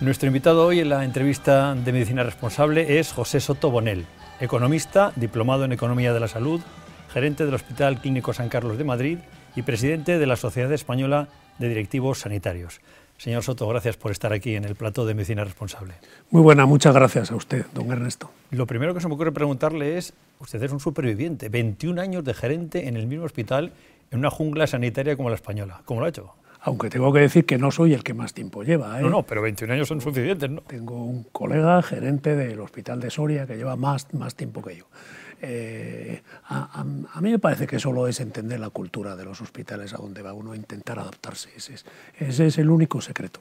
Nuestro invitado hoy en la entrevista de Medicina Responsable es José Soto Bonel, economista, diplomado en Economía de la Salud, gerente del Hospital Clínico San Carlos de Madrid y presidente de la Sociedad Española de Directivos Sanitarios. Señor Soto, gracias por estar aquí en el plato de Medicina Responsable. Muy buena, muchas gracias a usted, don Ernesto. Lo primero que se me ocurre preguntarle es, usted es un superviviente, 21 años de gerente en el mismo hospital, en una jungla sanitaria como la española. ¿Cómo lo ha hecho? Aunque tengo que decir que no soy el que más tiempo lleva. ¿eh? No, no, pero 21 años son suficientes, ¿no? Tengo un colega gerente del Hospital de Soria que lleva más, más tiempo que yo. Eh, a, mí me parece que solo es entender la cultura de los hospitales a donde va uno a intentar adaptarse. Ese es, ese es el único secreto.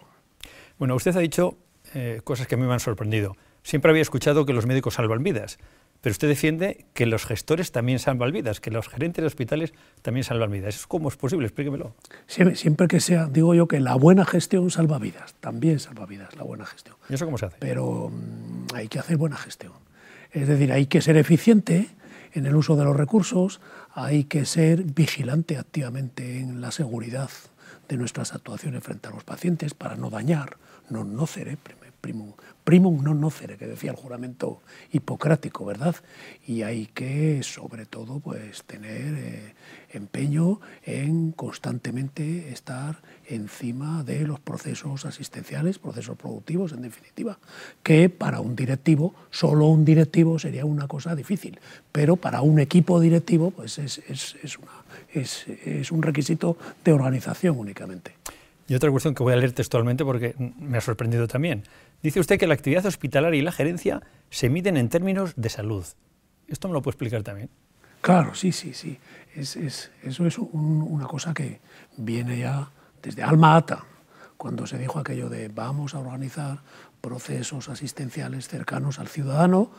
Bueno, usted ha dicho eh, cosas que a mí me han sorprendido. Siempre había escuchado que los médicos salvan vidas, pero usted defiende que los gestores también salvan vidas, que los gerentes de hospitales también salvan vidas. ¿Eso cómo es posible? Explíquemelo. Siempre, siempre, que sea, digo yo que la buena gestión salva vidas, también salva vidas la buena gestión. ¿Y eso cómo se hace? Pero mm, hay que hacer buena gestión. Es decir, hay que ser eficiente en el uso de los recursos, hay que ser vigilante activamente en la seguridad de nuestras actuaciones frente a los pacientes para no dañar, no nocere, primum, primum non nocere, que decía el juramento hipocrático, ¿verdad? Y hay que, sobre todo, pues tener eh, empeño en constantemente estar encima de los procesos asistenciales, procesos productivos, en definitiva, que para un directivo, solo un directivo sería una cosa difícil, pero para un equipo directivo, pues es, es, una, es un requisito de organización únicamente. Y otra cuestión que voy a leer textualmente porque me ha sorprendido también. Dice usted que la actividad hospitalaria y la gerencia se miden en términos de salud. ¿Esto me lo puede explicar también? Claro, sí, sí, sí. Es, es, eso es una cosa que viene ya desde Alma Ata, cuando se dijo aquello de vamos a organizar procesos asistenciales cercanos al ciudadano,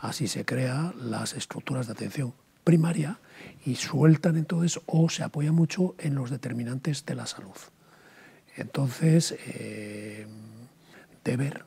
así se crean las estructuras de atención primaria y sueltan entonces o se apoya mucho en los determinantes de la salud. Entonces, eh, Deber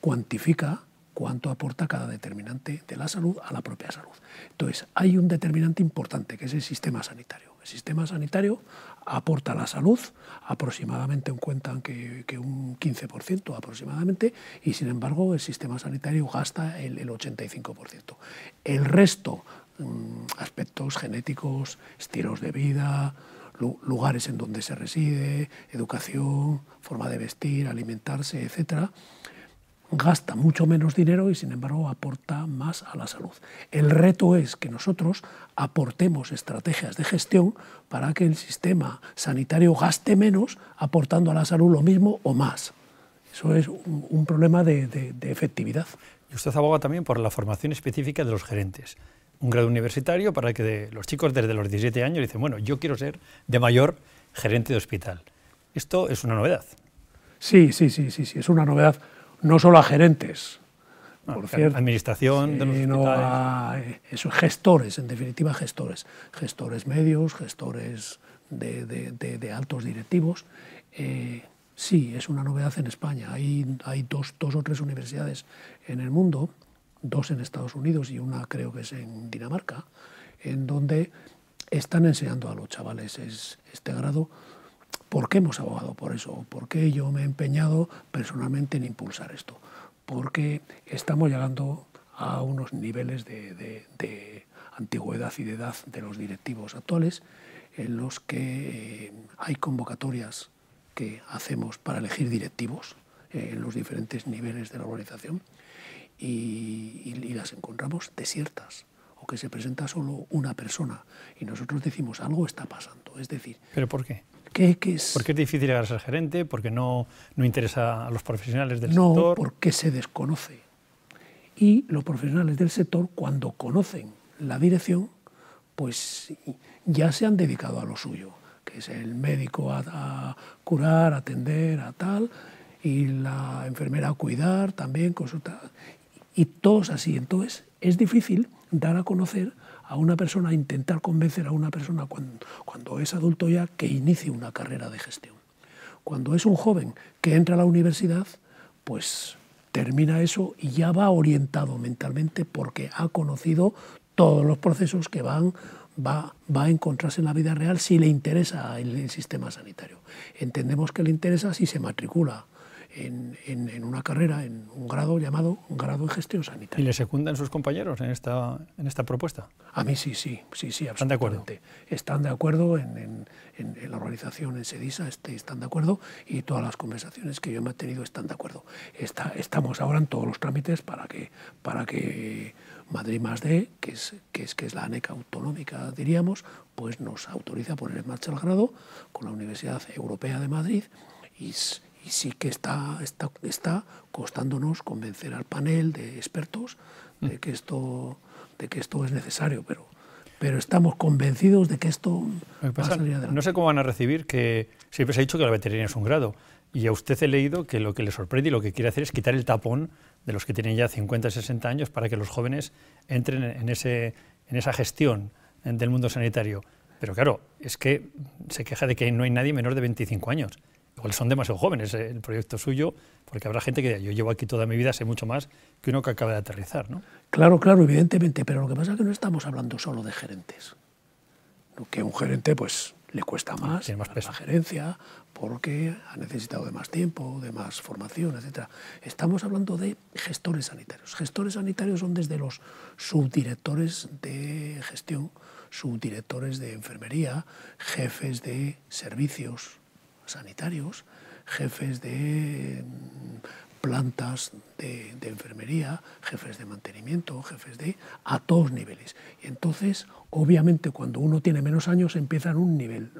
cuantifica cuánto aporta cada determinante de la salud a la propia salud. Entonces, hay un determinante importante que es el sistema sanitario. El sistema sanitario aporta a la salud aproximadamente, cuentan que, un 15% aproximadamente, y sin embargo el sistema sanitario gasta el, el 85%. El resto, mm, aspectos genéticos, estilos de vida, lugares en donde se reside, educación, forma de vestir, alimentarse, etc., gasta mucho menos dinero y sin embargo aporta más a la salud. El reto es que nosotros aportemos estrategias de gestión para que el sistema sanitario gaste menos aportando a la salud lo mismo o más. Eso es un, problema de, de efectividad. Y usted aboga también por la formación específica de los gerentes un grado universitario para que los chicos desde los 17 años dicen, bueno, yo quiero ser de mayor gerente de hospital. Esto es una novedad. Sí, sí, sí, sí, sí, es una novedad no solo a gerentes, ah, por cierto, administración de los sino a eh, gestores, en definitiva gestores, gestores medios, gestores de, altos directivos. Eh, sí, es una novedad en España. Hay, hay dos, dos o tres universidades en el mundo dos en Estados Unidos y una creo que es en Dinamarca, en donde están enseñando a los chavales este grado. ¿Por qué hemos abogado por eso? ¿Por qué yo me he empeñado personalmente en impulsar esto? Porque estamos llegando a unos niveles de, antigüedad y de edad de los directivos actuales en los que eh, hay convocatorias que hacemos para elegir directivos eh, en los diferentes niveles de la organización y, las encontramos desiertas o que se presenta solo una persona y nosotros decimos algo está pasando. Es decir... ¿Pero por qué? ¿Qué, qué es? ¿Por qué es difícil llegar a ser gerente? ¿Porque no, no interesa a los profesionales del sector? No, porque se desconoce. Y los profesionales del sector, cuando conocen la dirección, pues ya se han dedicado a lo suyo, que es el médico a, a curar, atender, a tal, y la enfermera a cuidar también, consultar y todos así. Entonces es difícil dar a conocer a una persona, intentar convencer a una persona cuando, es adulto ya que inicie una carrera de gestión. Cuando es un joven que entra a la universidad, pues termina eso y ya va orientado mentalmente porque ha conocido todos los procesos que van va, va, a encontrarse en la vida real si le interesa el, sistema sanitario. Entendemos que le interesa si se matricula en, en, una carrera, en un grado llamado un grado en gestión sanitaria. ¿Y le secundan sus compañeros en esta, en esta propuesta? A mí sí, sí, sí, sí, ¿Están de acuerdo? Están de acuerdo en, en la organización, en SEDISA, este, están de acuerdo y todas las conversaciones que yo he mantenido están de acuerdo. Está, estamos ahora en todos los trámites para que, para que Madrid más D, que es, que es, que es la ANECA autonómica, diríamos, pues nos autoriza a poner en marcha el grado con la Universidad Europea de Madrid y, y sí que está, está, está costándonos convencer al panel de expertos de que esto, de que esto es necesario, pero, pero estamos convencidos de que esto va a salir adelante. No sé cómo van a recibir que siempre se ha dicho que la veterinaria es un grado. Y a usted he leído que lo que le sorprende y lo que quiere hacer es quitar el tapón de los que tienen ya 50, 60 años para que los jóvenes entren en, ese, en esa gestión del mundo sanitario. Pero claro, es que se queja de que no hay nadie menor de 25 años. Igual son demasiado jóvenes eh, el proyecto suyo, porque habrá gente que yo llevo aquí toda mi vida, sé mucho más que uno que acaba de aterrizar. ¿no? Claro, claro, evidentemente, pero lo que pasa es que no estamos hablando solo de gerentes. Que un gerente, pues le cuesta más, Tiene más peso. la gerencia, porque ha necesitado de más tiempo, de más formación, etc. Estamos hablando de gestores sanitarios. Gestores sanitarios son desde los subdirectores de gestión, subdirectores de enfermería, jefes de servicios sanitarios, jefes de mm, plantas de, enfermería, jefes de mantenimiento, jefes de... a todos niveles. Y entonces, obviamente, cuando uno tiene menos años, empieza un nivel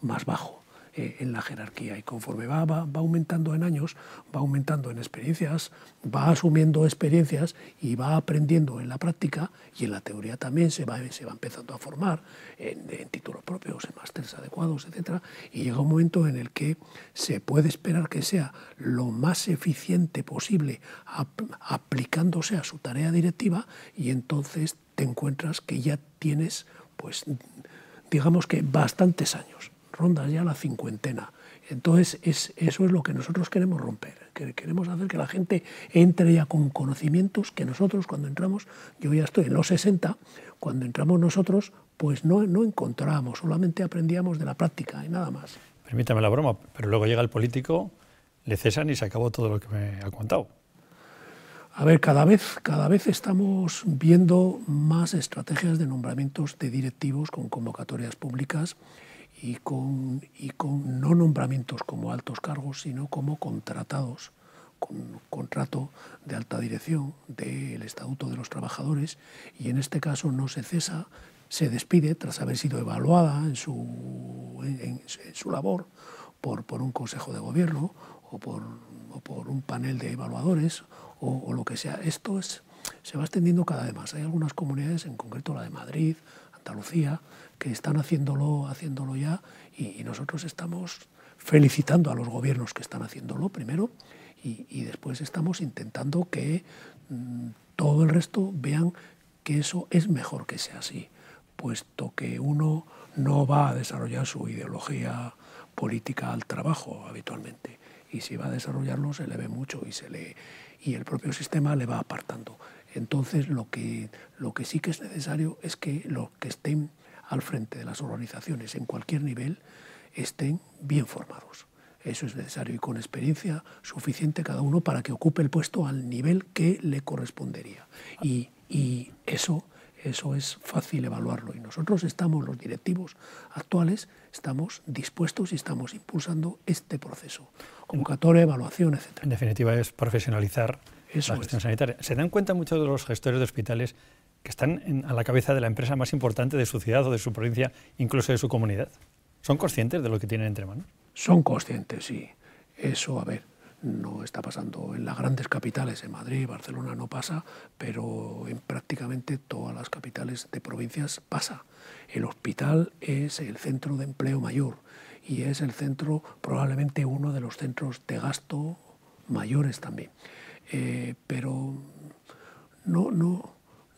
más bajo. Eh, en la jerarquía y conforme va, va, aumentando en años, va aumentando en experiencias, va asumiendo experiencias y va aprendiendo en la práctica y en la teoría también se va, se va empezando a formar en, títulos propios, en másteres adecuados, etc. Y llega un momento en el que se puede esperar que sea lo más eficiente posible aplicándose a su tarea directiva y entonces te encuentras que ya tienes, pues, digamos que bastantes años rondas ya la cincuentena. Entonces, es, eso es lo que nosotros queremos romper. Que queremos hacer que la gente entre ya con conocimientos que nosotros cuando entramos, yo ya estoy en los 60, cuando entramos nosotros, pues no, no encontrábamos, solamente aprendíamos de la práctica y nada más. Permítame la broma, pero luego llega el político, le cesan y se acabó todo lo que me ha contado. A ver, cada vez, cada vez estamos viendo más estrategias de nombramientos de directivos con convocatorias públicas y con, y con no nombramientos como altos cargos, sino como contratados, con contrato de alta dirección del Estatuto de los Trabajadores, y en este caso no se cesa, se despide tras haber sido evaluada en su, en, su labor por, por, un Consejo de Gobierno o por, o por un panel de evaluadores o, o, lo que sea. Esto es, se va extendiendo cada vez más. Hay algunas comunidades, en concreto la de Madrid, Andalucía, que están haciéndolo, haciéndolo ya y, nosotros estamos felicitando a los gobiernos que están haciéndolo primero y, después estamos intentando que mm, todo el resto vean que eso es mejor que sea así, puesto que uno no va a desarrollar su ideología política al trabajo habitualmente y si va a desarrollarlo se le ve mucho y se le y el propio sistema le va apartando. Entonces lo que lo que sí que es necesario es que los que estén al frente de las organizaciones en cualquier nivel estén bien formados. Eso es necesario y con experiencia suficiente cada uno para que ocupe el puesto al nivel que le correspondería. Y, y eso, eso es fácil evaluarlo. Y nosotros estamos, los directivos actuales, estamos dispuestos y estamos impulsando este proceso. Convocatoria, evaluación, etc. En definitiva, es profesionalizar la gestión sanitaria. ¿Se dan cuenta muchos de los gestores de hospitales que están a la cabeza de la empresa más importante de su ciudad o de su provincia, incluso de su comunidad. ¿Son conscientes de lo que tienen entre manos? Son conscientes, sí. Eso, a ver, no está pasando en las grandes capitales, en Madrid, Barcelona no pasa, pero en prácticamente todas las capitales de provincias pasa. El hospital es el centro de empleo mayor y es el centro, probablemente uno de los centros de gasto mayores también. Eh, pero no, no,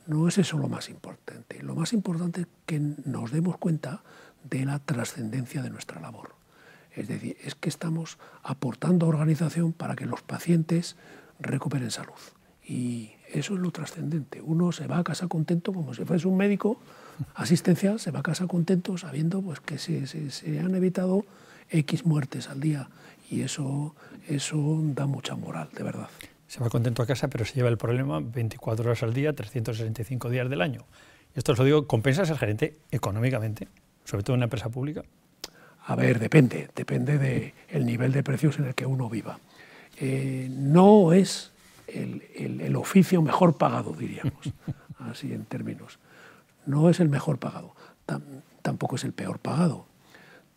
no es eso lo más importante. Lo más importante es que nos demos cuenta de la trascendencia de nuestra labor. Es decir, es que estamos aportando organización para que los pacientes recuperen salud. Y eso es lo trascendente. Uno se va a casa contento, como si fuese un médico asistencial, se va a casa contento sabiendo pues, que se, se, han evitado X muertes al día y eso, eso da mucha moral, de verdad. Se va contento a casa, pero se lleva el problema 24 horas al día, 365 días del año. Y esto os lo digo, ¿compensa ser gerente económicamente, sobre todo en una empresa pública? A ver, depende, depende del nivel de precios en el que uno viva. Eh, no es el, el, oficio mejor pagado, diríamos, así en términos. No es el mejor pagado, tampoco es el peor pagado.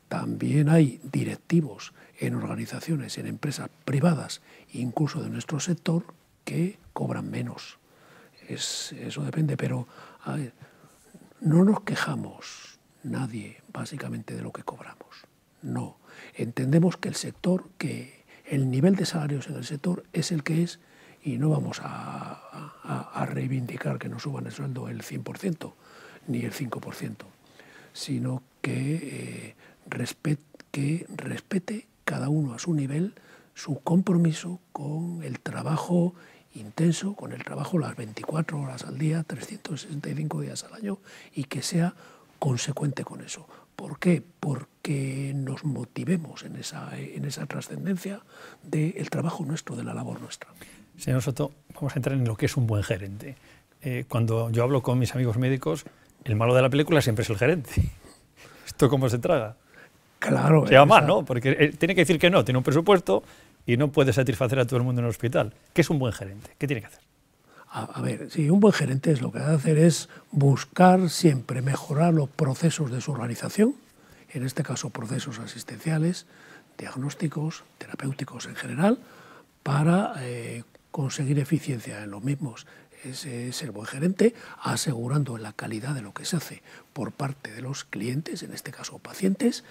También hay directivos en organizaciones, en empresas privadas, incluso de nuestro sector, que cobran menos. Es, eso depende, pero no nos quejamos nadie básicamente de lo que cobramos. No. Entendemos que el sector, que el nivel de salarios en el sector es el que es y no vamos a, reivindicar que nos suban el sueldo el 100% ni el 5%, sino que, eh, que respete cada uno a su nivel su compromiso con el trabajo intenso, con el trabajo las 24 horas al día, 365 días al año y que sea consecuente con eso. ¿Por qué? Porque nos motivemos en esa, en esa trascendencia del trabajo nuestro, de la labor nuestra. Señor Soto, vamos a entrar en lo que es un buen gerente. Eh, cuando yo hablo con mis amigos médicos, el malo de la película siempre es el gerente. ¿Esto cómo se traga? Claro. Se llama mal, ¿no? Porque tiene que decir que no, tiene un presupuesto y no puede satisfacer a todo el mundo en el hospital. ¿Qué es un buen gerente? ¿Qué tiene que hacer? A, ver, sí, un buen gerente es lo que debe hacer es buscar siempre mejorar los procesos de su organización, en este caso procesos asistenciales, diagnósticos, terapéuticos en general, para eh, conseguir eficiencia en los mismos. Ese es el buen gerente, asegurando la calidad de lo que se hace por parte de los clientes, en este caso pacientes,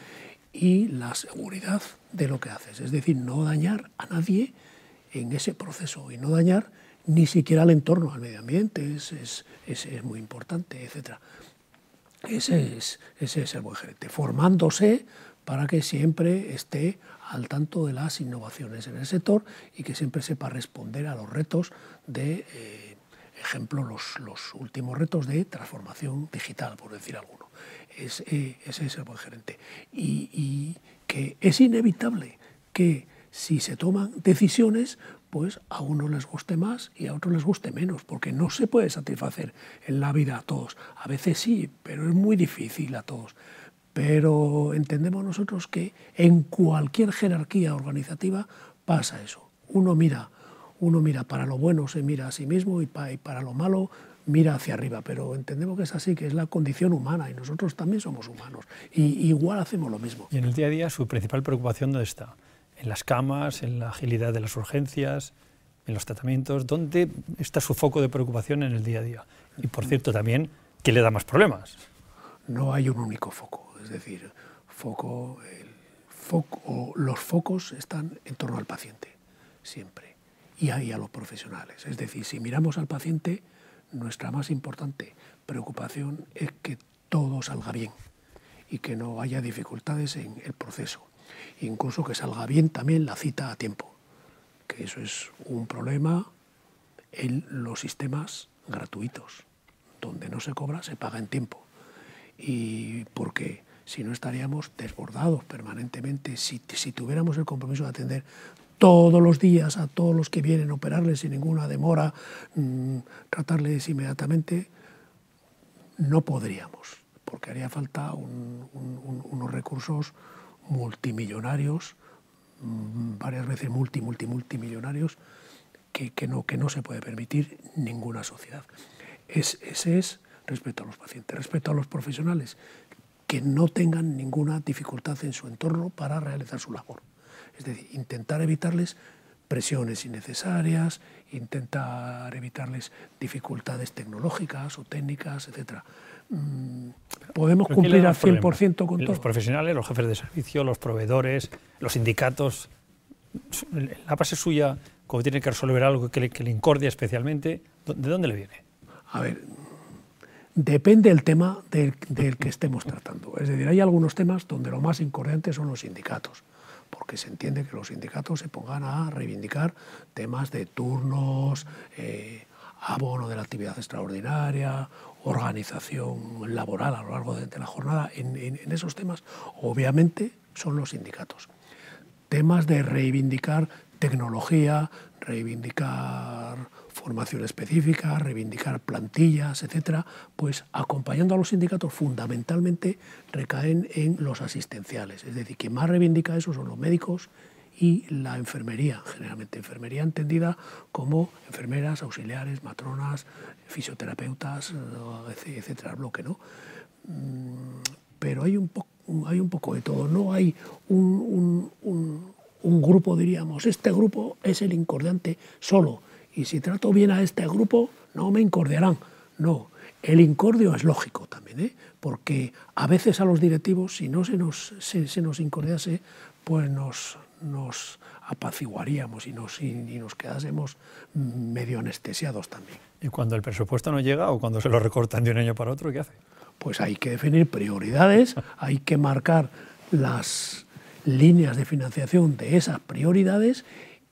y la seguridad de lo que haces. Es decir, no dañar a nadie en ese proceso y no dañar ni siquiera al entorno, al medio ambiente, es, es, es, muy importante, etc. Ese es, ese es el buen gerente, formándose para que siempre esté al tanto de las innovaciones en el sector y que siempre sepa responder a los retos de, eh, ejemplo, los, los, últimos retos de transformación digital, por decir alguno. Es, eh, ese es el buen gerente. Y, y que es inevitable que si se toman decisiones, pues a unos les guste más y a otros les guste menos, porque no se puede satisfacer en la vida a todos. A veces sí, pero es muy difícil a todos. Pero entendemos nosotros que en cualquier jerarquía organizativa pasa eso. Uno mira, uno mira para lo bueno se mira a sí mismo y para, lo malo mira hacia arriba, pero entendemos que es así, que es la condición humana y nosotros también somos humanos y igual hacemos lo mismo. Y en el día a día su principal preocupación dónde está? En las camas, en la agilidad de las urgencias, en los tratamientos, ¿dónde está su foco de preocupación en el día a día? Y por cierto también, ¿qué le da más problemas? No hay un único foco es decir, foco, foco, los focos están en torno al paciente, siempre, y ahí a los profesionales. Es decir, si miramos al paciente, nuestra más importante preocupación es que todo salga bien y que no haya dificultades en el proceso. Incluso que salga bien también la cita a tiempo, que eso es un problema en los sistemas gratuitos, donde no se cobra, se paga en tiempo. Y porque si no estaríamos desbordados permanentemente, si, tuviéramos el compromiso de atender todos los días a todos los que vienen, a operarles sin ninguna demora, mm, tratarles inmediatamente, no podríamos, porque haría falta unos recursos multimillonarios, mm, varias veces multi, multi, multimillonarios, que, que, no, que no se puede permitir ninguna sociedad. Es, ese es respecto a los pacientes. Respecto a los profesionales, que no tengan ninguna dificultad en su entorno para realizar su labor. Es decir, intentar evitarles presiones innecesarias, intentar evitarles dificultades tecnológicas o técnicas, etc. Mm, podemos cumplir al 100% con todo. Los profesionales, los jefes de servicio, los proveedores, los sindicatos, la base suya, como tiene que resolver algo que le, que le incordia especialmente, ¿de dónde le viene? A ver, Depende del tema del, que estemos tratando. Es decir, hay algunos temas donde lo más incordiante son los sindicatos, porque se entiende que los sindicatos se pongan a reivindicar temas de turnos, eh, abono de la actividad extraordinaria, organización laboral a lo largo de, la jornada. En, esos temas, obviamente, son los sindicatos. Temas de reivindicar tecnología, reivindicar formación específica, reivindicar plantillas, etcétera, pues acompañando a los sindicatos fundamentalmente recaen en los asistenciales. Es decir, quien más reivindica eso son los médicos y la enfermería, generalmente enfermería entendida como enfermeras, auxiliares, matronas, fisioterapeutas, etcétera, bloque, ¿no? Mm, pero hay un, hay un poco de todo, no hay un grupo, diríamos, este grupo es el incordiante solo, y si trato bien a este grupo, no me incordiarán. No, el incordio es lógico también, ¿eh? porque a veces a los directivos, si no se nos, se, nos incordiase, pues nos, nos apaciguaríamos y nos, y, nos quedásemos medio anestesiados también. ¿Y cuando el presupuesto no llega o cuando se lo recortan de un año para otro, qué hace? Pues hay que definir prioridades, hay que marcar las líneas de financiación de esas prioridades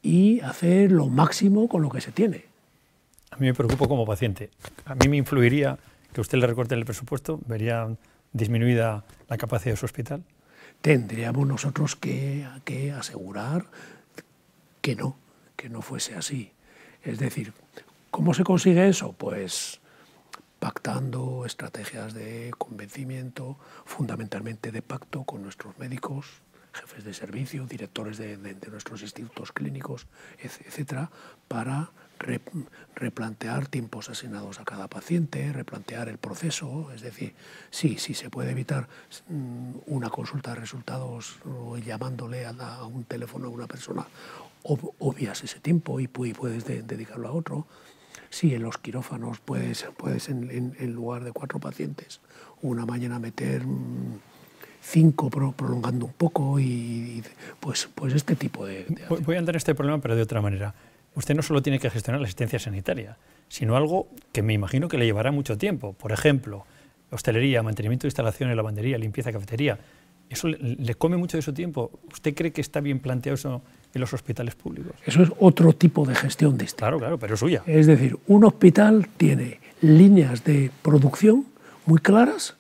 y hacer lo máximo con lo que se tiene. A mí me preocupa como paciente. A mí me influiría que usted le recorte el presupuesto, vería disminuida la capacidad de su hospital. Tendríamos nosotros que, que asegurar que no, que no fuese así. Es decir, ¿cómo se consigue eso? Pues pactando estrategias de convencimiento, fundamentalmente de pacto con nuestros médicos, jefes de servicio, directores de, nuestros institutos clínicos, etcétera, para replantear tiempos asignados a cada paciente, replantear el proceso, es decir, sí, sí se puede evitar mm, una consulta de resultados llamándole a, un teléfono a una persona, obvias ese tiempo y, puedes dedicarlo a otro. Sí, en los quirófanos puedes, puedes en, lugar de cuatro pacientes, una mañana meter... Cinco prolongando un poco y, pues, pues este tipo de, Voy a entrar en este problema, pero de otra manera. Usted no solo tiene que gestionar la asistencia sanitaria, sino algo que me imagino que le llevará mucho tiempo. Por ejemplo, hostelería, mantenimiento de instalaciones, lavandería, limpieza, cafetería. ¿Eso le, come mucho de su tiempo? ¿Usted cree que está bien planteado eso en los hospitales públicos? Eso es otro tipo de gestión de Claro, claro, pero suya. Es decir, un hospital tiene líneas de producción muy claras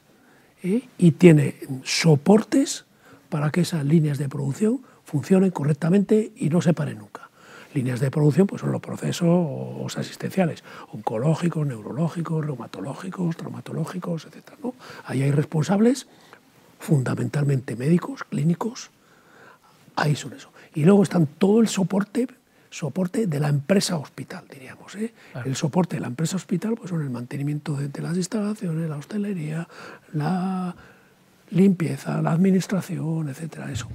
¿eh? y tiene soportes para que esas líneas de producción funcionen correctamente y no se paren nunca. Líneas de producción pues son los procesos asistenciales, oncológicos, neurológicos, reumatológicos, traumatológicos, etc. ¿no? Ahí hay responsables, fundamentalmente médicos, clínicos, ahí son eso. Y luego están todo el soporte soporte de la empresa hospital, diríamos. ¿eh? El soporte de la empresa hospital pues son el mantenimiento de, las instalaciones, la hostelería, la limpieza, la administración, etcétera. Eso.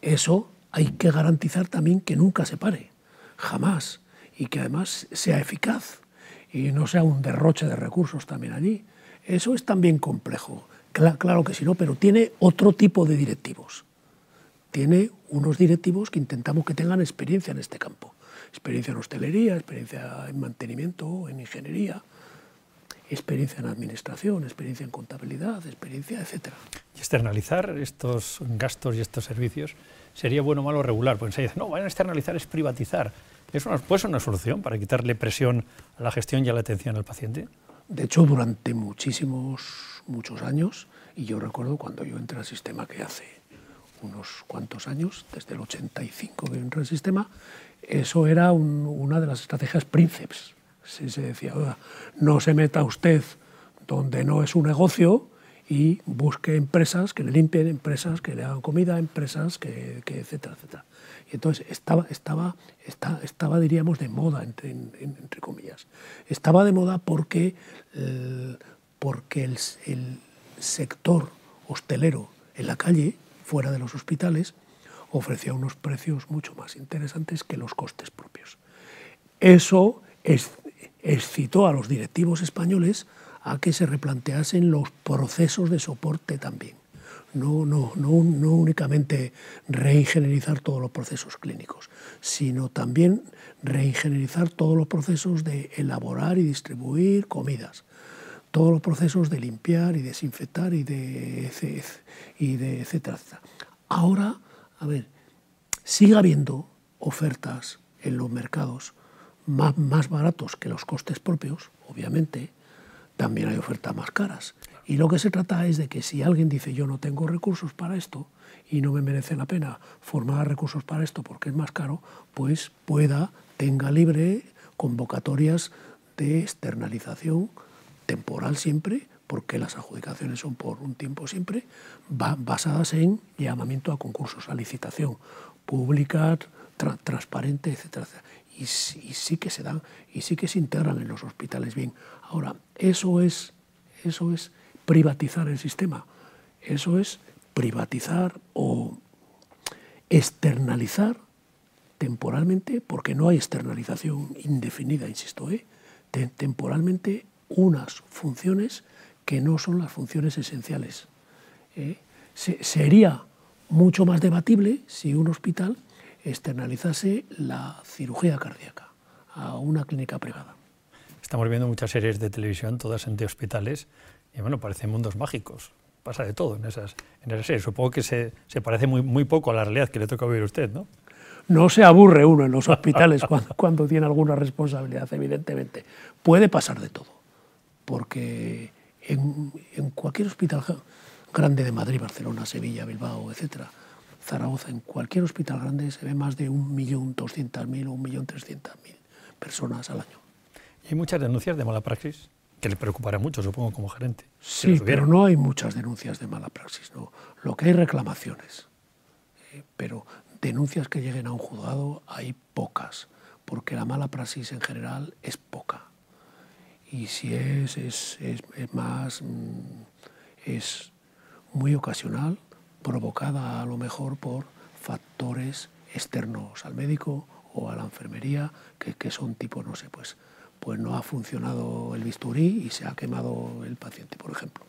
Eso hay que garantizar también que nunca se pare, jamás, y que además sea eficaz y no sea un derroche de recursos también allí. Eso es también complejo, claro que sí, ¿no? pero tiene otro tipo de directivos tiene unos directivos que intentamos que tengan experiencia en este campo. Experiencia en hostelería, experiencia en mantenimiento, en ingeniería, experiencia en administración, experiencia en contabilidad, experiencia, etc. Y externalizar estos gastos y estos servicios sería bueno o malo regular, porque se dice, no, van a externalizar es privatizar. ¿Eso puede ser una solución para quitarle presión a la gestión y a la atención al paciente? De hecho, durante muchísimos, muchos años, y yo recuerdo cuando yo entré al sistema que hace unos cuantos años, desde el 85 que entró el sistema, eso era una de las estrategias príncipes. Se, se decía, no se meta usted donde no es un negocio y busque empresas que le limpien, empresas que le hagan comida, empresas que, etcétera, etcétera. Y entonces estaba, estaba, estaba, diríamos, de moda, entre, entre comillas. Estaba de moda porque, eh, porque el sector hostelero en la calle fuera de los hospitales, ofrecía unos precios mucho más interesantes que los costes propios. Eso excitó a los directivos españoles a que se replanteasen los procesos de soporte también. No, no, no, no únicamente reingenierizar todos los procesos clínicos, sino también reingenierizar todos los procesos de elaborar y distribuir comidas, todos los procesos de limpiar y desinfectar y de, de etcétera, Ahora, a ver, sigue habiendo ofertas en los mercados más, más baratos que los costes propios, obviamente, también hay ofertas más caras. Y lo que se trata es de que si alguien dice yo no tengo recursos para esto y no me merece la pena formar recursos para esto porque es más caro, pues pueda, tenga libre convocatorias de externalización temporal siempre, porque las adjudicaciones son por un tiempo siempre, basadas en llamamiento a concursos, a licitación pública, transparente, etcétera, Y, sí que se dan, y sí que se integran en los hospitales bien. Ahora, eso es, eso es privatizar el sistema, eso es privatizar o externalizar temporalmente, porque no hay externalización indefinida, insisto, ¿eh? temporalmente unas funciones que no son las funciones esenciales. ¿eh? sería mucho más debatible si un hospital externalizase la cirugía cardíaca a una clínica privada. Estamos viendo muchas series de televisión, todas en hospitales, y bueno, parecen mundos mágicos. Pasa de todo en esas, en esas series. Supongo que se, se parece muy, muy poco a la realidad que le toca vivir a usted, ¿no? No se aburre uno en los hospitales cuando, cuando tiene alguna responsabilidad, evidentemente. Puede pasar de todo, porque en, en cualquier hospital grande de Madrid, Barcelona, Sevilla, Bilbao, etcétera, Zaragoza, en cualquier hospital grande se ve más de 1.200.000 o 1.300.000 personas al año. ¿Y hay muchas denuncias de mala praxis? Que le preocupará mucho, supongo, como gerente. Sí, pero no hay muchas denuncias de mala praxis. No. Lo que hay reclamaciones. Eh, pero denuncias que lleguen a un juzgado hay pocas, porque la mala praxis en general es poca. Y si es, es, es, más, mm, es muy ocasional, provocada a lo mejor por factores externos al médico o a la enfermería, que, que son tipo, no sé, pues, pues no ha funcionado el bisturí y se ha quemado el paciente, por ejemplo.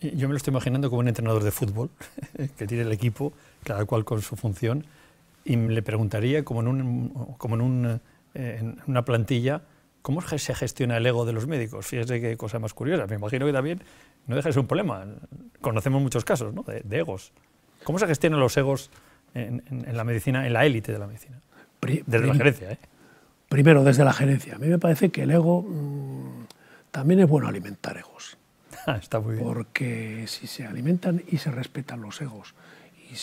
Yo me lo estoy imaginando como un entrenador de fútbol, que tiene el equipo, cada cual con su función, y le preguntaría, como en, un, como en, un, eh, en una plantilla, ¿cómo se gestiona el ego de los médicos? Fíjese qué cosa más curiosa. Me imagino que también no deja de ser un problema. Conocemos muchos casos ¿no? de, egos. ¿Cómo se gestionan los egos en, la medicina, en la élite de la medicina? Desde la gerencia, ¿eh? Primero, desde la gerencia. A mí me parece que el ego mm, también es bueno alimentar egos. Ah, está muy bien. Porque si se alimentan y se respetan los egos y,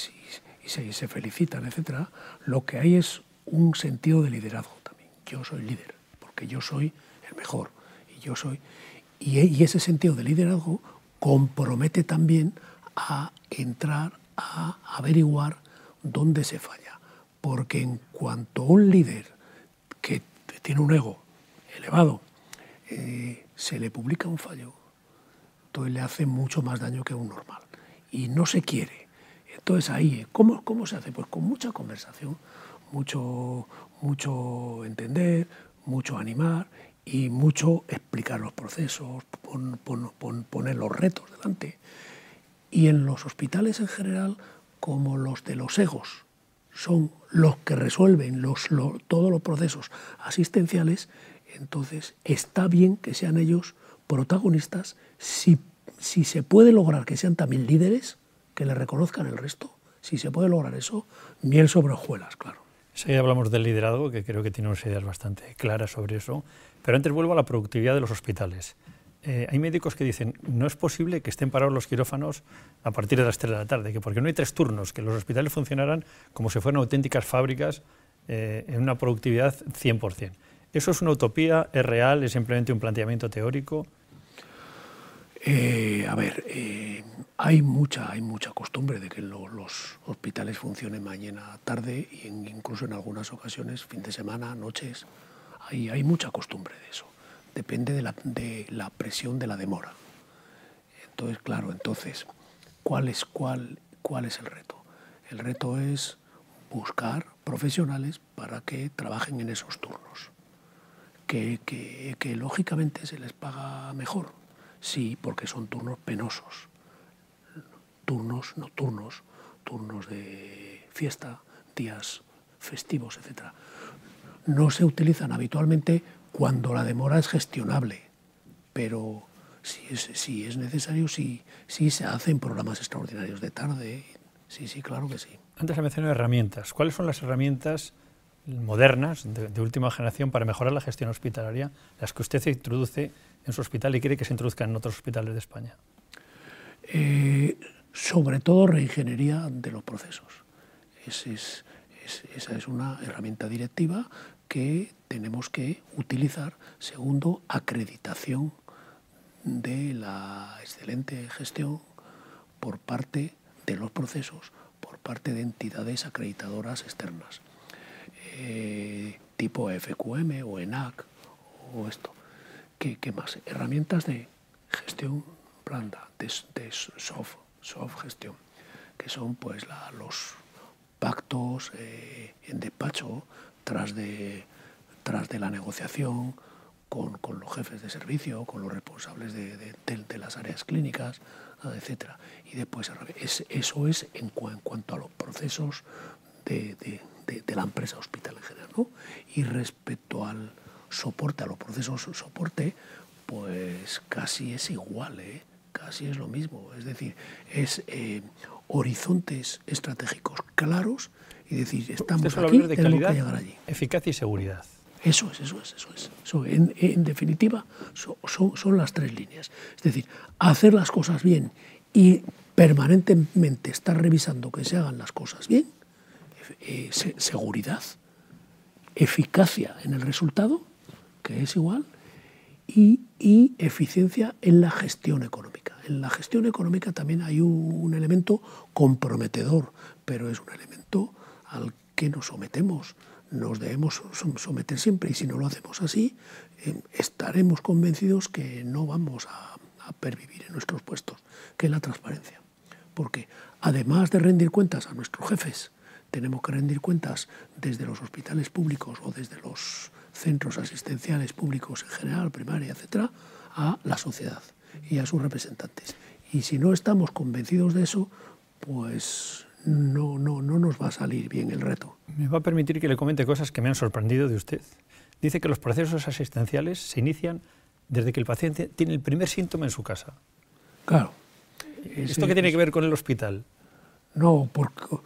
se, se, felicitan, etc., lo que hay es un sentido de liderazgo también. Yo soy líder, porque yo soy el mejor. Y yo soy. y ese sentido de liderazgo compromete también a entrar a averiguar dónde se falla. Porque en cuanto un líder que tiene un ego elevado eh, se le publica un fallo, entonces le hace mucho más daño que un normal. Y no se quiere. Entonces ahí, ¿cómo, cómo se hace? Pues con mucha conversación, mucho, mucho entender, mucho animar y mucho explicar los procesos, poner los retos delante. Y en los hospitales en general, como los de los egos son los que resuelven los, todos los procesos asistenciales, entonces está bien que sean ellos protagonistas si, si se puede lograr que sean también líderes, que le reconozcan el resto. Si se puede lograr eso, miel sobre hojuelas, claro. Sí, hablamos del liderazgo, que creo que tiene unas ideas bastante claras sobre eso. Pero antes vuelvo a la productividad de los hospitales. Eh, hay médicos que dicen, no es posible que estén parados los quirófanos a partir de las 3 de la tarde, que porque no hay tres turnos, que los hospitales funcionaran como si fueran auténticas fábricas eh, en una productividad 100%. ¿Eso es una utopía? ¿Es real? ¿Es simplemente un planteamiento teórico? Eh, a ver, hay, mucha, hay mucha costumbre de que los hospitales funcionen mañana, tarde e incluso en algunas ocasiones, fin de semana, noches. Hay, hay mucha costumbre de eso depende de la, presión de la demora. Entonces, claro, entonces, ¿cuál es, cuál, ¿cuál es el reto? El reto es buscar profesionales para que trabajen en esos turnos, que, que, lógicamente se les paga mejor, sí, porque son turnos penosos, turnos nocturnos, turnos de fiesta, días festivos, etc. No se utilizan habitualmente cuando la demora es gestionable, pero si es, si es necesario, sí, sí se hacen programas extraordinarios de tarde. Sí, sí, claro que sí. Antes ha mencionado herramientas. ¿Cuáles son las herramientas modernas, de, última generación, para mejorar la gestión hospitalaria, las que usted introduce en su hospital y quiere que se introduzcan en otros hospitales de España? Eh, sobre todo reingeniería de los procesos. esa es una herramienta directiva que tenemos que utilizar. Segundo, acreditación de la excelente gestión por parte de los procesos, por parte de entidades acreditadoras externas, eh, tipo FQM o ENAC o esto. ¿Qué, más? Herramientas de gestión blanda, de, soft, soft, gestión, que son pues los pactos eh, en despacho tras de, tras de la negociación, con, los jefes de servicio, con los responsables de, las áreas clínicas, etc. Y después eso es en, cuanto a los procesos de, la empresa hospital en general. Y respecto al soporte, a los procesos soporte, pues casi es igual, ¿eh? casi es lo mismo. Es decir, es eh, horizontes estratégicos claros y decir, estamos aquí, de calidad, que llegar allí. Eficacia y seguridad. Eso es, eso es, eso es. en, definitiva, son, las tres líneas. Es decir, hacer las cosas bien y permanentemente estar revisando que se hagan las cosas bien, eh, seguridad, eficacia en el resultado, que es igual, y, eficiencia en la gestión económica. En la gestión económica también hay un elemento comprometedor, pero es un elemento al que nos sometemos nos debemos someter siempre y si no lo hacemos así, eh, estaremos convencidos que no vamos a, pervivir en nuestros puestos, que es la transparencia. Porque además de rendir cuentas a nuestros jefes, tenemos que rendir cuentas desde los hospitales públicos o desde los centros asistenciales públicos en general, primaria, etcétera, a la sociedad y a sus representantes. Y si no estamos convencidos de eso, pues no, no, no nos va a salir bien el reto. Me va a permitir que le comente cosas que me han sorprendido de usted. Dice que los procesos asistenciales se inician desde que el paciente tiene el primer síntoma en su casa. Claro. ¿Esto qué tiene que ver con el hospital? No, porque,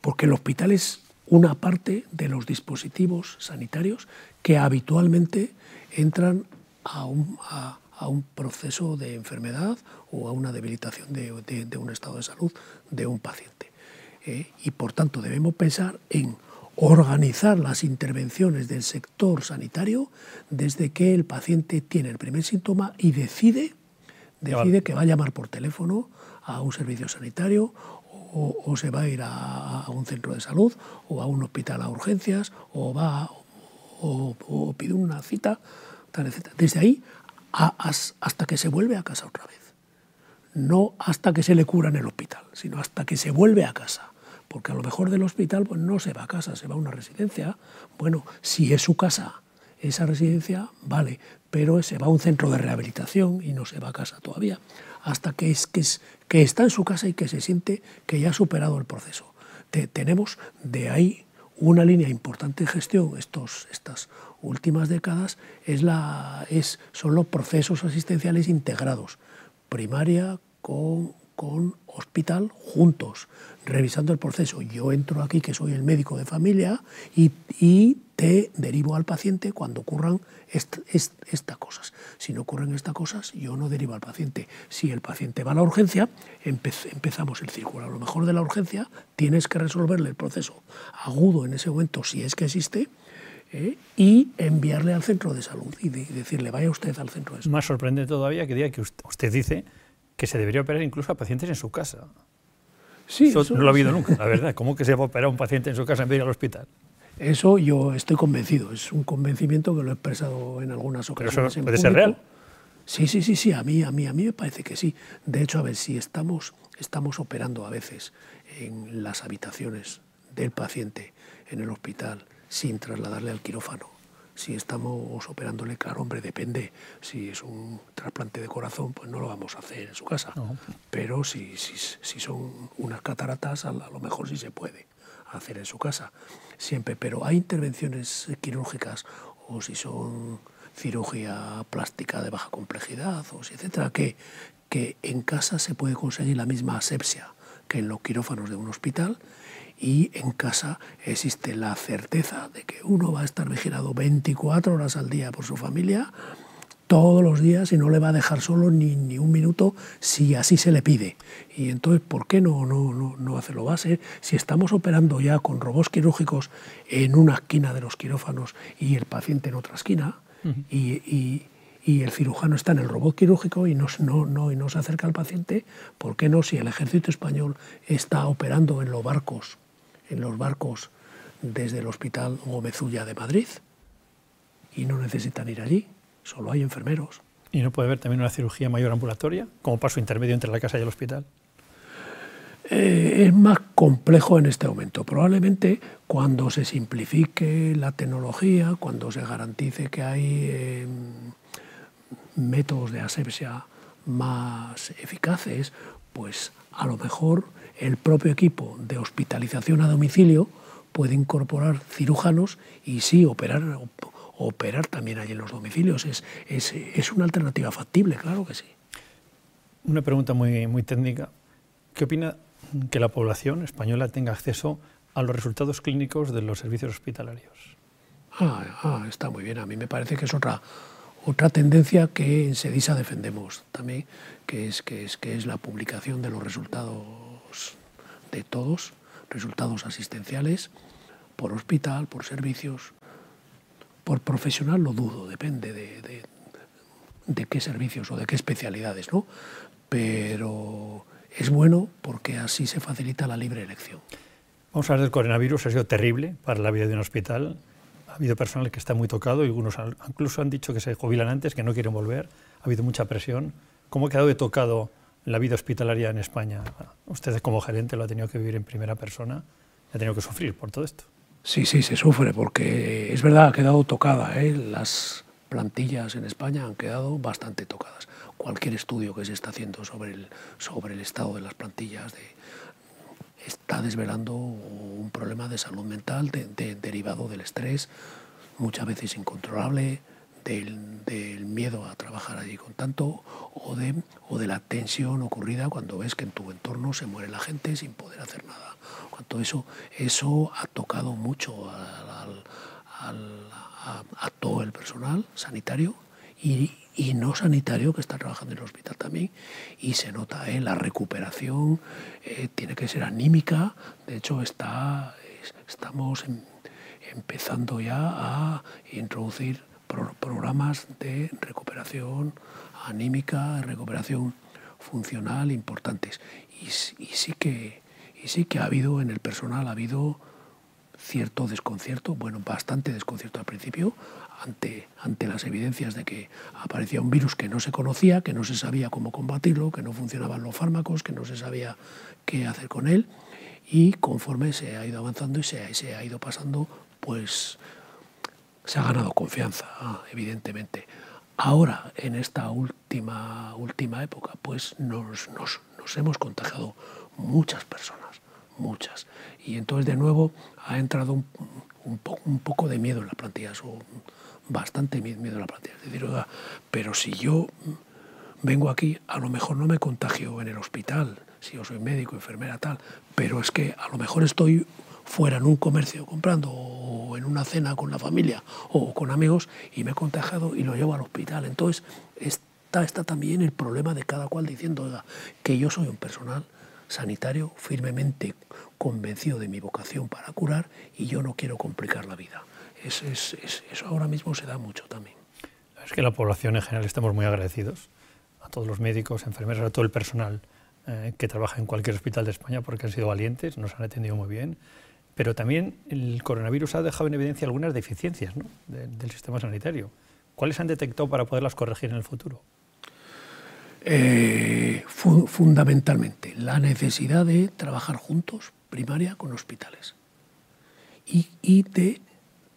porque el hospital es una parte de los dispositivos sanitarios que habitualmente entran a un, a, un proceso de enfermedad o a una debilitación de, de, un estado de salud de un paciente. ¿eh? y por tanto debemos pensar en organizar las intervenciones del sector sanitario desde que el paciente tiene el primer síntoma y decide, decide que va a llamar por teléfono a un servicio sanitario o, se va a ir a, un centro de salud o a un hospital a urgencias o va o, pide una cita, tal, etc. Desde ahí hasta que se vuelve a casa otra vez. No hasta que se le cura en el hospital, sino hasta que se vuelve a casa porque a lo mejor del hospital pues, no se va a casa, se va a una residencia. Bueno, si es su casa, esa residencia, vale, pero se va a un centro de rehabilitación y no se va a casa todavía, hasta que, es, que, es, que está en su casa y que se siente que ya ha superado el proceso. tenemos de ahí una línea importante de gestión estos, estas últimas décadas es la, es, son los procesos asistenciales integrados, primaria con con hospital juntos, revisando el proceso. Yo entro aquí, que soy el médico de familia, y, te derivo al paciente cuando ocurran estas cosas. Si no ocurren estas cosas, yo no derivo al paciente. Si el paciente va a la urgencia, empezamos el círculo. A lo mejor de la urgencia tienes que resolverle el proceso agudo en ese momento, si es que existe, ¿eh? y enviarle al centro de salud y decirle, vaya usted al centro de salud. Más sorprende todavía que diga que usted dice que se debería operar incluso a pacientes en su casa. Sí, eso, no lo ha habido nunca, la verdad. ¿Cómo que se va a operar a un paciente en su casa en vez de ir al hospital? Eso yo estoy convencido, es un convencimiento que lo he expresado en algunas ocasiones. ¿Pero eso puede ser real? Sí, sí, sí, sí, a mí, a mí, a mí me parece que sí. De hecho, a ver, si estamos, estamos operando a veces en las habitaciones del paciente en el hospital sin trasladarle al quirófano si estamos operándole, claro, hombre, depende. Si es un trasplante de corazón, pues no lo vamos a hacer en su casa. Pero si, si, si, son unas cataratas, a lo mejor sí se puede hacer en su casa. Siempre. Pero hay intervenciones quirúrgicas o si son cirugía plástica de baja complejidad o si etcétera, que, que en casa se puede conseguir la misma asepsia que en los quirófanos de un hospital y en casa existe la certeza de que uno va a estar vigilado 24 horas al día por su familia todos los días y no le va a dejar solo ni, ni un minuto si así se le pide. Y entonces, ¿por qué no, no, no, no hacerlo base? Si estamos operando ya con robots quirúrgicos en una esquina de los quirófanos y el paciente en otra esquina, y, y, el cirujano está en el robot quirúrgico y no, no, y no se acerca al paciente, ¿por qué no si el ejército español está operando en los barcos, en los barcos desde el Hospital Gómezulla de Madrid y no necesitan ir allí? solo hay enfermeros. ¿Y no puede haber también una cirugía mayor ambulatoria como paso intermedio entre la casa y el hospital? Eh, es más complejo en este momento. Probablemente cuando se simplifique la tecnología, cuando se garantice que hay em, métodos de asepsia más eficaces, pues a lo mejor el propio equipo de hospitalización a domicilio puede incorporar cirujanos y sí operar operar también allí en los domicilios. Es, es, es, una alternativa factible, claro que sí. Una pregunta muy, muy técnica. ¿Qué opina que la población española tenga acceso a los resultados clínicos de los servicios hospitalarios? Ah, ah, está muy bien. A mí me parece que es otra, otra tendencia que en SEDISA defendemos también, que es, que, es, que es la publicación de los resultados de todos, resultados asistenciales, por hospital, por servicios, por profesional lo dudo, depende de, de, qué servicios o de qué especialidades, ¿no? Pero es bueno porque así se facilita la libre elección. Vamos a hablar del coronavirus, ha sido terrible para la vida de un hospital. Ha habido personal que está muy tocado y algunos incluso han dicho que se jubilan antes, que no quieren volver. Ha habido mucha presión. ¿Cómo ha quedado de tocado la vida hospitalaria en España? Usted como gerente lo ha tenido que vivir en primera persona, ha tenido que sufrir por todo esto. Sí, sí, se sufre porque es verdad, ha quedado tocada. ¿eh? Las plantillas en España han quedado bastante tocadas. Cualquier estudio que se está haciendo sobre el, sobre el estado de las plantillas está desvelando un problema de salud mental derivado del estrés, muchas veces incontrolable, del, miedo a trabajar allí con tanto o de, o de la tensión ocurrida cuando ves que en tu entorno se muere la gente sin poder hacer nada. Cuanto eso, eso ha tocado mucho a, todo el personal sanitario y, y, no sanitario que está trabajando en el hospital también. Y se nota, ¿eh? la recuperación eh, tiene que ser anímica. De hecho, está, estamos empezando ya a introducir programas de recuperación anímica, recuperación funcional importantes. Y, sí que, y sí que ha habido en el personal, ha habido cierto desconcierto, bueno, bastante desconcierto al principio, ante, ante las evidencias de que aparecía un virus que no se conocía, que no se sabía cómo combatirlo, que no funcionaban los fármacos, que no se sabía qué hacer con él, y conforme se ha ido avanzando y se, se ha ido pasando, pues se ha ganado confianza, evidentemente. Ahora, en esta última, última época, pues nos, nos, nos hemos contagiado muchas personas, muchas. Y entonces, de nuevo, ha entrado un, un, un poco de miedo en la plantilla, o bastante miedo en la plantilla. Es decir, pero si yo vengo aquí, a lo mejor no me contagio en el hospital, si yo soy médico, enfermera, tal, pero es que a lo mejor estoy fuera en un comercio comprando o en una cena con la familia o con amigos y me he contagiado y lo llevo al hospital. Entonces está, está también el problema de cada cual diciendo que yo soy un personal sanitario firmemente convencido de mi vocación para curar y yo no quiero complicar la vida. Es, es, eso ahora mismo se da mucho también. Es que la población en general estamos muy agradecidos a todos los médicos, enfermeras, a todo el personal eh, que trabaja en cualquier hospital de España porque han sido valientes, nos han atendido muy bien pero también el coronavirus ha dejado en evidencia algunas deficiencias del sistema sanitario. ¿Cuáles han detectado para poderlas corregir en el futuro? Eh, fundamentalmente, la necesidad de trabajar juntos, primaria con hospitales. Y, y de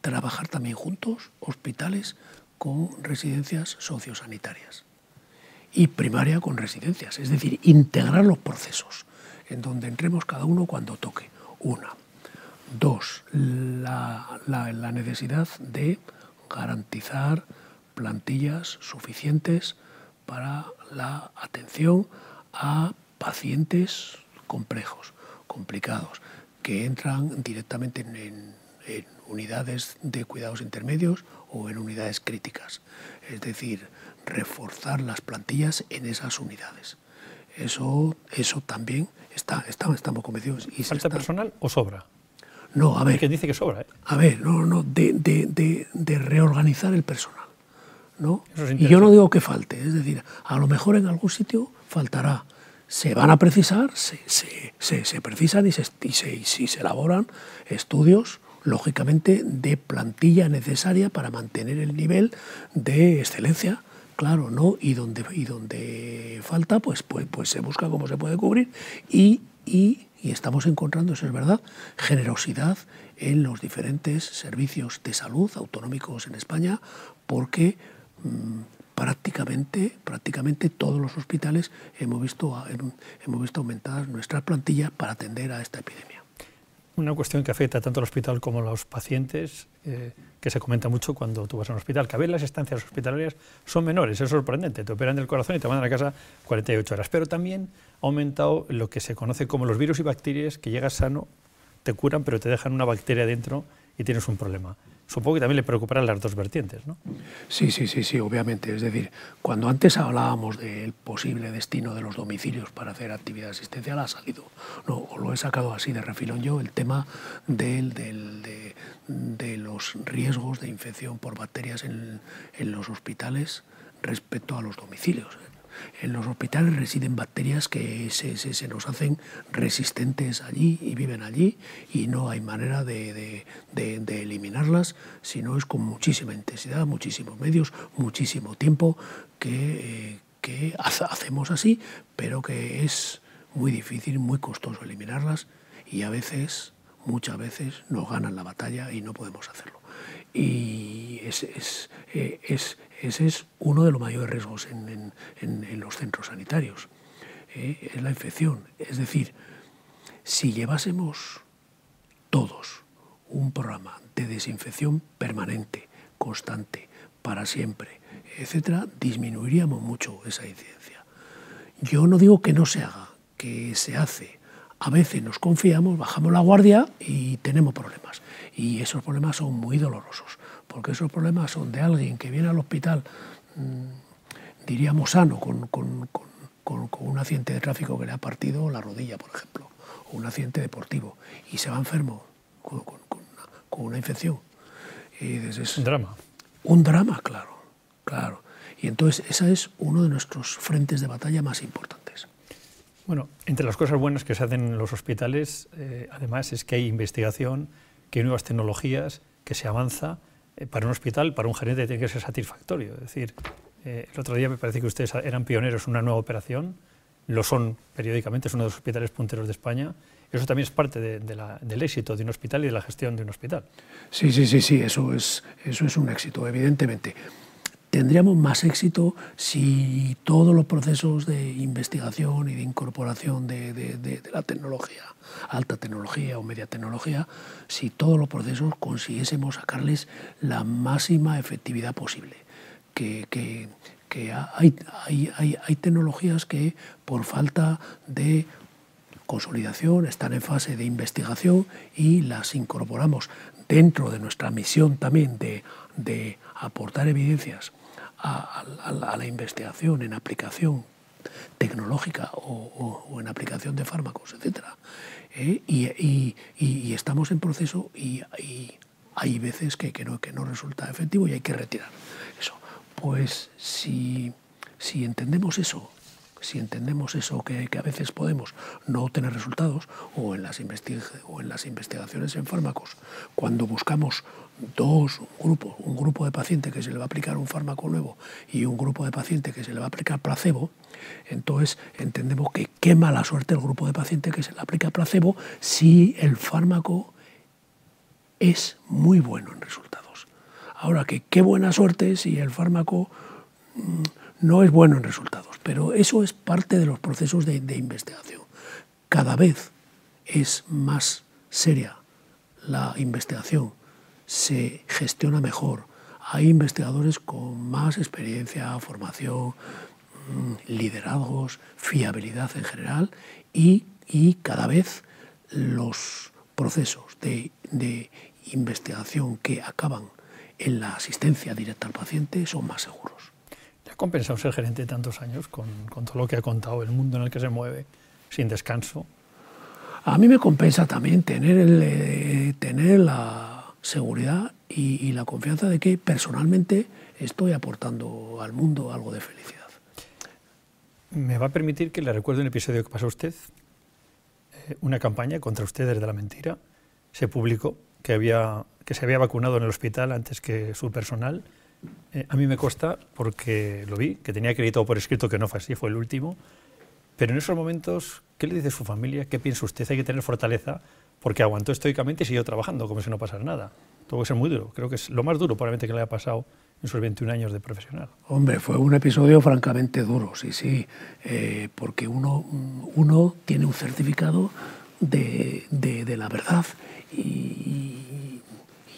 trabajar también juntos, hospitales con residencias sociosanitarias. Y primaria con residencias, es decir, integrar los procesos, en donde entremos cada uno cuando toque. Una. Dos, la, necesidad de garantizar plantillas suficientes para la atención a pacientes complejos, complicados, que entran directamente en, unidades de cuidados intermedios o en unidades críticas. Es decir, reforzar las plantillas en esas unidades. Eso, eso también está, está estamos convencidos. Y ¿Falta personal o sobra? No, a ver. que dice que sobra. ¿eh? A ver, no, no, de, de, de, reorganizar el personal. ¿no? y yo no digo que falte, es decir, a lo mejor en algún sitio faltará. Se van a precisar, se, se, se, se precisan y, se, y, se, se elaboran estudios lógicamente de plantilla necesaria para mantener el nivel de excelencia claro, ¿no? Y donde, y donde falta, pues, pues, pues se busca cómo se puede cubrir y, y, estamos encontrando, eso es verdad, generosidad en los diferentes servicios de salud autonómicos en España, porque mm, prácticamente, prácticamente todos los hospitales hemos visto, hemos visto aumentadas nuestras plantillas para atender a esta epidemia una cuestión que afecta tanto al hospital como a los pacientes, eh, que se comenta mucho cuando tú vas a un hospital, que a ver las estancias hospitalarias son menores, es sorprendente, te operan del corazón y te mandan a casa 48 horas, pero también ha aumentado lo que se conoce como los virus y bacterias, que llegas sano, te curan, pero te dejan una bacteria dentro y tienes un problema supongo que también le preocuparán las dos vertientes, ¿no? Sí, sí, sí, sí, obviamente. Es decir, cuando antes hablábamos del posible destino de los domicilios para hacer actividad asistencial, ha salido, no, lo he sacado así de refilón yo, el tema del, del, de, de, los riesgos de infección por bacterias en, en los hospitales respecto a los domicilios. En los hospitales residen bacterias que se, se, nos hacen resistentes allí y viven allí y no hay manera de, de, de, eliminarlas, sino es con muchísima intensidad, muchísimos medios, muchísimo tiempo que, eh, que hacemos así, pero que es muy difícil, muy costoso eliminarlas y a veces, muchas veces, nos ganan la batalla y no podemos hacerlo. Y es, es, eh, es, ese es uno de los mayores riesgos en, los centros sanitarios, ¿eh? es la infección. Es decir, si llevásemos todos un programa de desinfección permanente, constante, para siempre, etcétera, disminuiríamos mucho esa incidencia. Yo no digo que no se haga, que se hace. A veces nos confiamos, bajamos la guardia y tenemos problemas. Y esos problemas son muy dolorosos porque esos problemas son de alguien que viene al hospital, mm, diríamos sano, con, un accidente de tráfico que le ha partido la rodilla, por ejemplo, o un accidente deportivo, y se va enfermo con, una, infección. Y es un drama. Un drama, claro, claro. Y entonces ese es uno de nuestros frentes de batalla más importantes. Bueno, entre las cosas buenas que se hacen en los hospitales, eh, además, es que hay investigación, que hay nuevas tecnologías, que se avanza eh, para un hospital, para un gerente tiene que ser satisfactorio. Es decir, eh, el otro día me parece que ustedes eran pioneros en una nueva operación, lo son periódicamente, es uno de los hospitales punteros de España. Eso también es parte del éxito de un hospital y de la gestión de un hospital. Sí, sí, sí, sí, eso es, eso es un éxito, evidentemente. Tendríamos más éxito si todos los procesos de investigación y de incorporación de, la tecnología, alta tecnología o media tecnología, si todos los procesos consiguiésemos sacarles la máxima efectividad posible. Que, hay, tecnologías que por falta de consolidación están en fase de investigación y las incorporamos dentro de nuestra misión también de aportar evidencias a, la investigación en aplicación tecnológica o, en aplicación de fármacos, etc. ¿eh? Y, estamos en proceso y, hay veces que, no, que no resulta efectivo y hay que retirar eso. Pues si, si entendemos eso si entendemos eso, que, a veces podemos no obtener resultados, o en, las o en las investigaciones en fármacos, cuando buscamos dos grupos, un grupo de pacientes que se le va a aplicar un fármaco nuevo y un grupo de pacientes que se le va a aplicar placebo, entonces entendemos que qué mala suerte el grupo de pacientes que se le aplica placebo si el fármaco es muy bueno en resultados. Ahora que qué buena suerte si el fármaco mm, no es bueno en resultados, pero eso es parte de los procesos de, investigación. Cada vez es más seria la investigación, se gestiona mejor, hay investigadores con más experiencia, formación, mm, liderazgos, fiabilidad en general y, cada vez los procesos de, de, investigación que acaban en la asistencia directa al paciente son más seguros compensado ser gerente de tantos años con, con, todo lo que ha contado, el mundo en el que se mueve, sin descanso? A mí me compensa también tener, el, eh, tener la seguridad y, la confianza de que personalmente estoy aportando al mundo algo de felicidad. ¿Me va a permitir que le recuerde un episodio que pasó usted? Eh, una campaña contra usted desde la mentira. Se publicó que, había, que se había vacunado en el hospital antes que su personal eh, a mí me consta, porque lo vi, que tenía acreditado por escrito que no fue así, fue el último. Pero en esos momentos, ¿qué le dice su familia? ¿Qué piensa usted? Hay que tener fortaleza porque aguantó estoicamente y siguió trabajando como si no pasara nada. Tuvo que ser muy duro. Creo que es lo más duro probablemente que le haya pasado en sus 21 años de profesional. Hombre, fue un episodio francamente duro, sí, sí, eh, porque uno, uno tiene un certificado de, de, de la verdad y, y,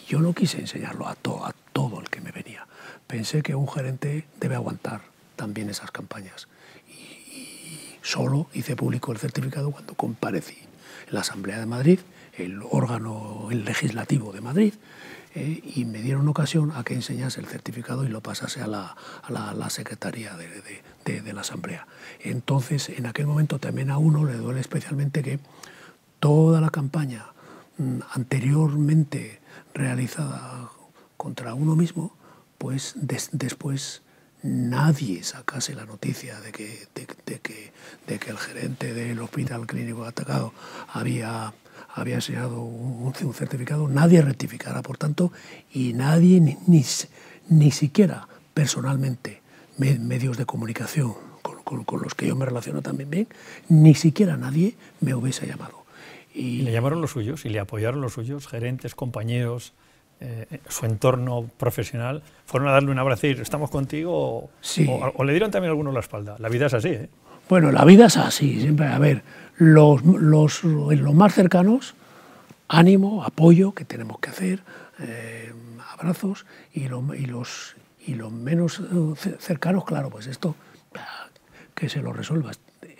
yo no quise enseñarlo a, to, a todo el que me venía pensé que un gerente debe aguantar también esas campañas. Y, solo hice público el certificado cuando comparecí la Asamblea de Madrid, el órgano legislativo de Madrid, eh, y me dieron ocasión a que enseñase el certificado y lo pasase a la, Secretaría de, la Asamblea. Entonces, en aquel momento también a uno le duele especialmente que toda la campaña mm, anteriormente realizada contra uno mismo pues después nadie sacase la noticia de que, de, que, de que el gerente del hospital clínico atacado había, había enseñado un, certificado, nadie rectificara, por tanto, y nadie, ni, ni, ni siquiera personalmente, me, medios de comunicación con, con, con, los que yo me relaciono también bien, ni siquiera nadie me hubiese llamado. Y, le llamaron los suyos y le apoyaron los suyos, gerentes, compañeros, eh, su entorno profesional, fueron a darle un abrazo y decir, estamos contigo, o, sí. o, o, le dieron también alguno la espalda. La vida es así, ¿eh? Bueno, la vida es así, siempre. A ver, los, los, los más cercanos, ánimo, apoyo, que tenemos que hacer, eh, abrazos, y, lo, y, los, y los menos cercanos, claro, pues esto, que se lo resuelva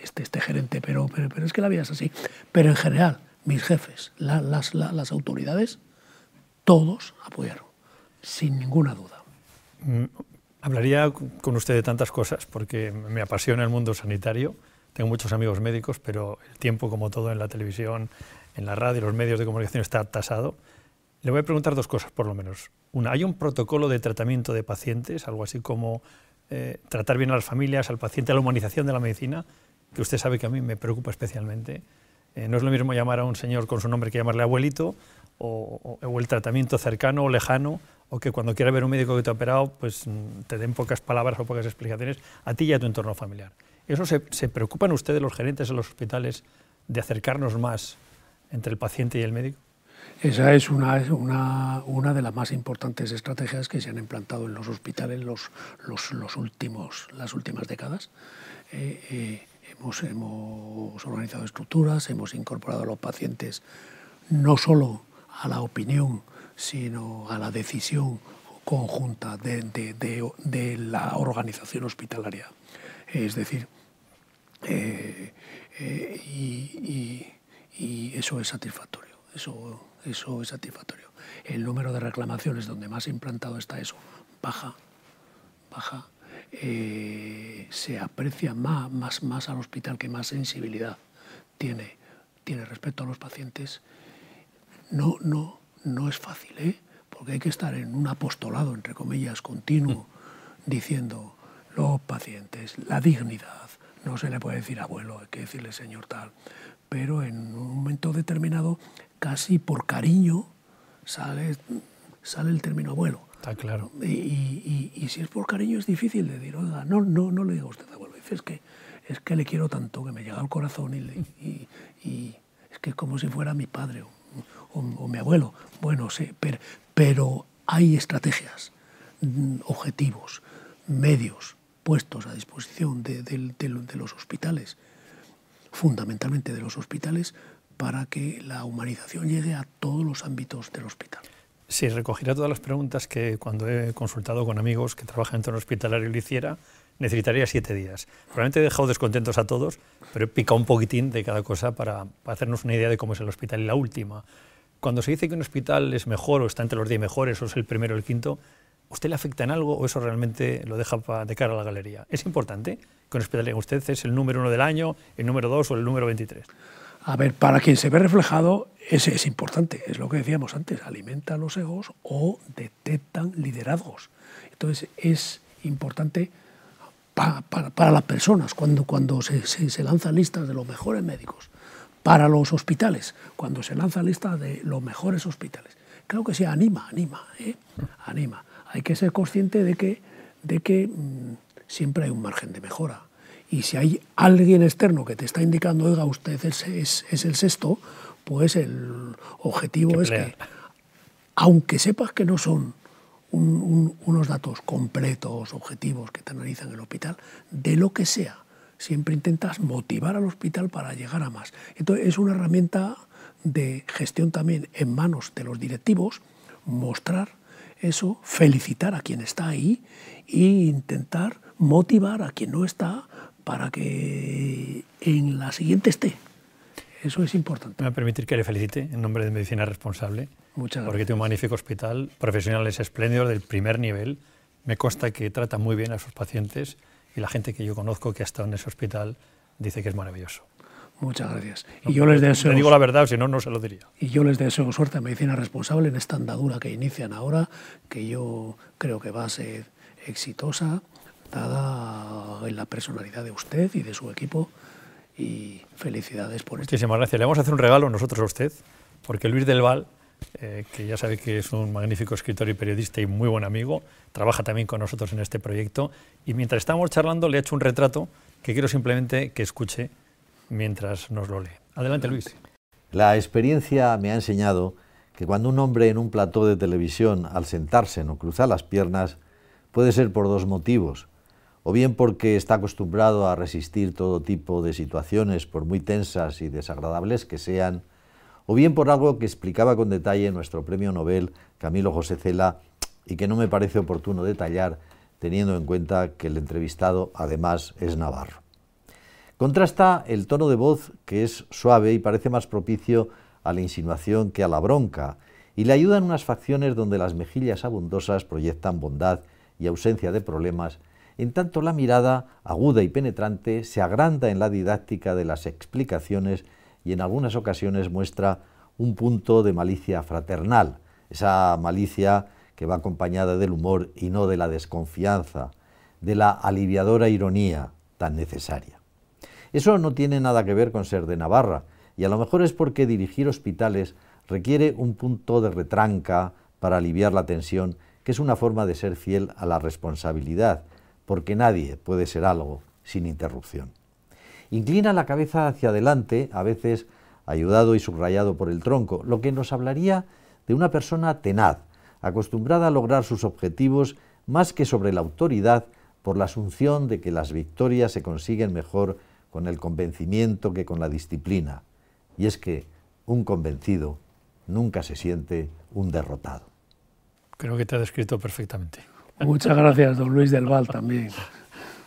este, este gerente, pero, pero, pero, es que la vida es así. Pero en general, mis jefes, la, las, la, las autoridades, todos apoyaron, sin ninguna duda. Mm, hablaría con usted de tantas cosas porque me apasiona el mundo sanitario. Tengo muchos amigos médicos, pero el tiempo, como todo en la televisión, en la radio, los medios de comunicación, está tasado. Le voy a preguntar dos cosas, por lo menos. Una, ¿hay un protocolo de tratamiento de pacientes, algo así como eh, tratar bien a las familias, al paciente, a la humanización de la medicina, que usted sabe que a mí me preocupa especialmente? Eh, no es lo mismo llamar a un señor con su nombre que llamarle abuelito, o, el tratamiento cercano o lejano, o que cuando quiera ver un médico que te ha operado, pues mm, te den pocas palabras o pocas explicaciones a ti y a tu entorno familiar. ¿Eso se, se preocupan ustedes, los gerentes de los hospitales, de acercarnos más entre el paciente y el médico? Esa es una, una, una, de las más importantes estrategias que se han implantado en los hospitales los, los, los últimos, las últimas décadas. Eh, eh, hemos, organizado estructuras, hemos incorporado a los pacientes no solo a la opinión, sino a la decisión conjunta de, de, la organización hospitalaria. Es decir, eh, eh, y, y, y, eso es satisfactorio. Eso, eso es satisfactorio. El número de reclamaciones donde más implantado está eso baja, baja. Eh, se aprecia más, más, más al hospital que más sensibilidad tiene, tiene respecto a los pacientes no, no, no es fácil, ¿eh? porque hay que estar en un apostolado, entre comillas, continuo, diciendo los pacientes, la dignidad, no se le puede decir abuelo, hay que decirle señor tal, pero en un momento determinado, casi por cariño, sale, sale el término abuelo. Está claro. Y, y, y, si es por cariño es difícil de decir, oiga, no, no, no le diga usted abuelo, es que, es que le quiero tanto, que me llega al corazón y, es que es como si fuera mi padre o, mi abuelo. Bueno, sí, pero, pero hay estrategias, mm, objetivos, medios puestos a disposición de, los hospitales, fundamentalmente de los hospitales, para que la humanización llegue a todos los ámbitos del hospital. Sí, recogiera todas las preguntas que cuando he consultado con amigos que trabajan en entorno hospitalario le hiciera, necesitaría siete días. Probablemente he dejado descontentos a todos, pero he picado un poquitín de cada cosa para, hacernos una idea de cómo es el hospital. Y la última, cuando se dice que un hospital es mejor o está entre los 10 mejores o es el primero o el quinto, ¿Usted le afecta en algo o eso realmente lo deja de cara a la galería? ¿Es importante que un hospital usted es el número uno del año, el número dos o el número 23? A ver, para quien se ve reflejado, ese es importante, es lo que decíamos antes, alimenta los egos o detectan liderazgos. Entonces es importante para, las personas cuando, cuando se, se, lanzan listas de los mejores médicos, para los hospitales, cuando se lanza lista de los mejores hospitales. Creo que sí, anima, anima, ¿eh? anima. Hay que ser consciente de que, de que mm, siempre hay un margen de mejora y si hay alguien externo que te está indicando, oiga, usted es, es, el sexto, pues el objetivo es que, aunque sepas que no son unos datos completos, objetivos que te analizan el hospital, de lo que sea, siempre intentas motivar al hospital para llegar a más. Entonces es una herramienta de gestión también en manos de los directivos, mostrar eso, felicitar a quien está ahí e intentar motivar a quien no está para que en la siguiente esté. Eso es importante. Me va a permitir que le felicite en nombre de Medicina Responsable. Muchas gracias. Porque tiene un magnífico hospital, profesionales espléndidos del primer nivel. Me consta que trata muy bien a sus pacientes y la gente que yo conozco que ha estado en ese hospital dice que es maravilloso. Muchas gracias. y yo les deseo. Le digo la verdad, si no, no se lo diría. Y yo les deseo suerte a Medicina Responsable en esta andadura que inician ahora, que yo creo que va a ser exitosa dada en la personalidad de usted y de su equipo. Y felicidades por esto. Muchísimas gracias. Le vamos a hacer un regalo nosotros a usted, porque Luis del Val, eh, que ya sabe que es un magnífico escritor y periodista y muy buen amigo, trabaja también con nosotros en este proyecto. Y mientras estamos charlando, le he hecho un retrato que quiero simplemente que escuche mientras nos lo lee. Adelante, Luis. La experiencia me ha enseñado que cuando un hombre en un plató de televisión, al sentarse, no cruza las piernas, puede ser por dos motivos o bien porque está acostumbrado a resistir todo tipo de situaciones, por muy tensas y desagradables que sean, o bien por algo que explicaba con detalle nuestro premio Nobel Camilo José Cela y que no me parece oportuno detallar teniendo en cuenta que el entrevistado además es navarro. Contrasta el tono de voz que es suave y parece más propicio a la insinuación que a la bronca, y le ayudan unas facciones donde las mejillas abundosas proyectan bondad y ausencia de problemas en tanto la mirada, aguda y penetrante, se agranda en la didáctica de las explicaciones y en algunas ocasiones muestra un punto de malicia fraternal, esa malicia que va acompañada del humor y no de la desconfianza, de la aliviadora ironía tan necesaria. Eso no tiene nada que ver con ser de Navarra, y a lo mejor es porque dirigir hospitales requiere un punto de retranca para aliviar la tensión, que es una forma de ser fiel a la responsabilidad, porque nadie puede ser algo sin interrupción. Inclina la cabeza hacia adelante, a veces ayudado y subrayado por el tronco, lo que nos hablaría de una persona tenaz, acostumbrada a lograr sus objetivos más que sobre la autoridad por la asunción de que las victorias se consiguen mejor con el convencimiento que con la disciplina. Y es que un convencido nunca se siente un derrotado. Creo que te ha descrito perfectamente. Muchas gracias, don Luis del Val, también.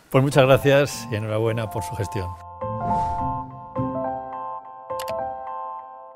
Pues muchas gracias y enhorabuena por su gestión.